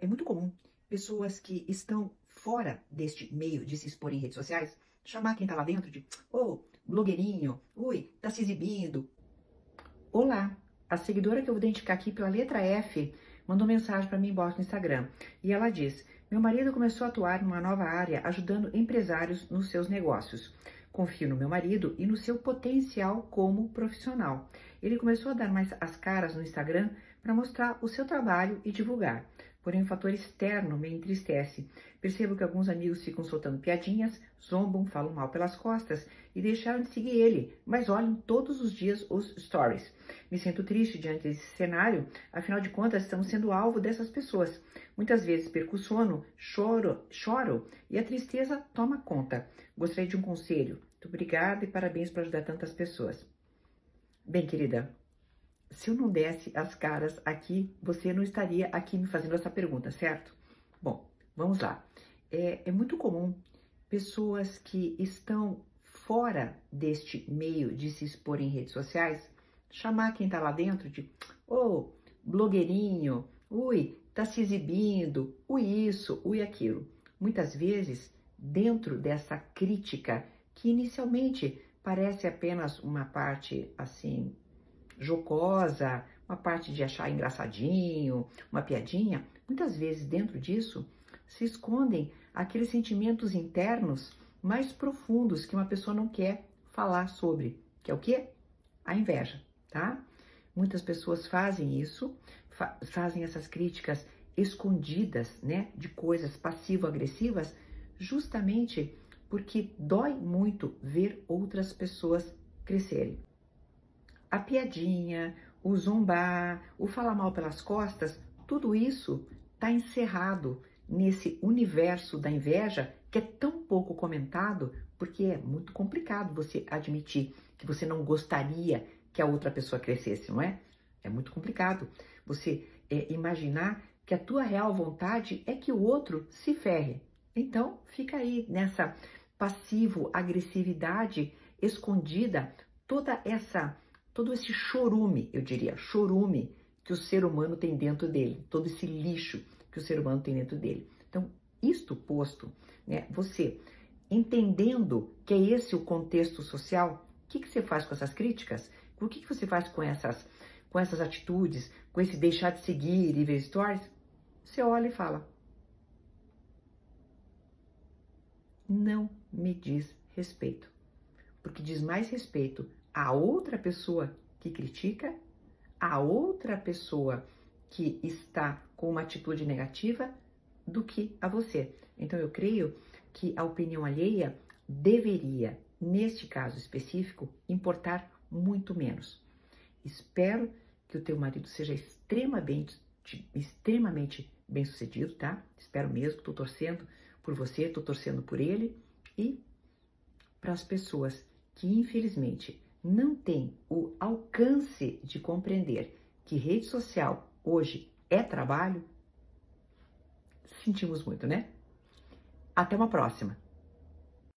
É muito comum pessoas que estão fora deste meio de se expor em redes sociais chamar quem tá lá dentro de ô, oh, blogueirinho, ui, tá se exibindo. Olá, a seguidora que eu vou identificar aqui pela letra F mandou mensagem para mim embaixo no Instagram e ela diz: Meu marido começou a atuar numa nova área ajudando empresários nos seus negócios. Confio no meu marido e no seu potencial como profissional. Ele começou a dar mais as caras no Instagram para mostrar o seu trabalho e divulgar. Porém, o fator externo me entristece. Percebo que alguns amigos ficam soltando piadinhas, zombam, falam mal pelas costas e deixaram de seguir ele, mas olham todos os dias os stories. Me sinto triste diante desse cenário, afinal de contas, estamos sendo alvo dessas pessoas. Muitas vezes perco sono, choro, choro e a tristeza toma conta. Gostaria de um conselho. Muito obrigada e parabéns por ajudar tantas pessoas. Bem, querida, se eu não desse as caras aqui, você não estaria aqui me fazendo essa pergunta, certo? Bom, vamos lá. É, é muito comum pessoas que estão fora deste meio de se expor em redes sociais chamar quem tá lá dentro de ô, oh, blogueirinho, ui, tá se exibindo, ui isso, ui aquilo. Muitas vezes, dentro dessa crítica que inicialmente parece apenas uma parte assim jocosa, uma parte de achar engraçadinho, uma piadinha, muitas vezes dentro disso se escondem aqueles sentimentos internos mais profundos que uma pessoa não quer falar sobre, que é o que? A inveja, tá? Muitas pessoas fazem isso, fa fazem essas críticas escondidas, né, de coisas passivo-agressivas, justamente porque dói muito ver outras pessoas crescerem a piadinha, o zombar, o falar mal pelas costas, tudo isso está encerrado nesse universo da inveja que é tão pouco comentado, porque é muito complicado você admitir que você não gostaria que a outra pessoa crescesse, não é? É muito complicado você é, imaginar que a tua real vontade é que o outro se ferre. Então, fica aí nessa passivo agressividade escondida, toda essa todo esse chorume, eu diria, chorume que o ser humano tem dentro dele, todo esse lixo que o ser humano tem dentro dele. Então, isto posto, né, você entendendo que é esse o contexto social, o que, que você faz com essas críticas? O que, que você faz com essas, com essas atitudes, com esse deixar de seguir e ver stories? Você olha e fala: Não me diz respeito. Porque diz mais respeito a outra pessoa que critica, a outra pessoa que está com uma atitude negativa do que a você. Então eu creio que a opinião alheia deveria, neste caso específico, importar muito menos. Espero que o teu marido seja extremamente, extremamente bem sucedido, tá? Espero mesmo, estou torcendo por você, estou torcendo por ele e para as pessoas que infelizmente não tem o alcance de compreender que rede social hoje é trabalho, sentimos muito, né? Até uma próxima!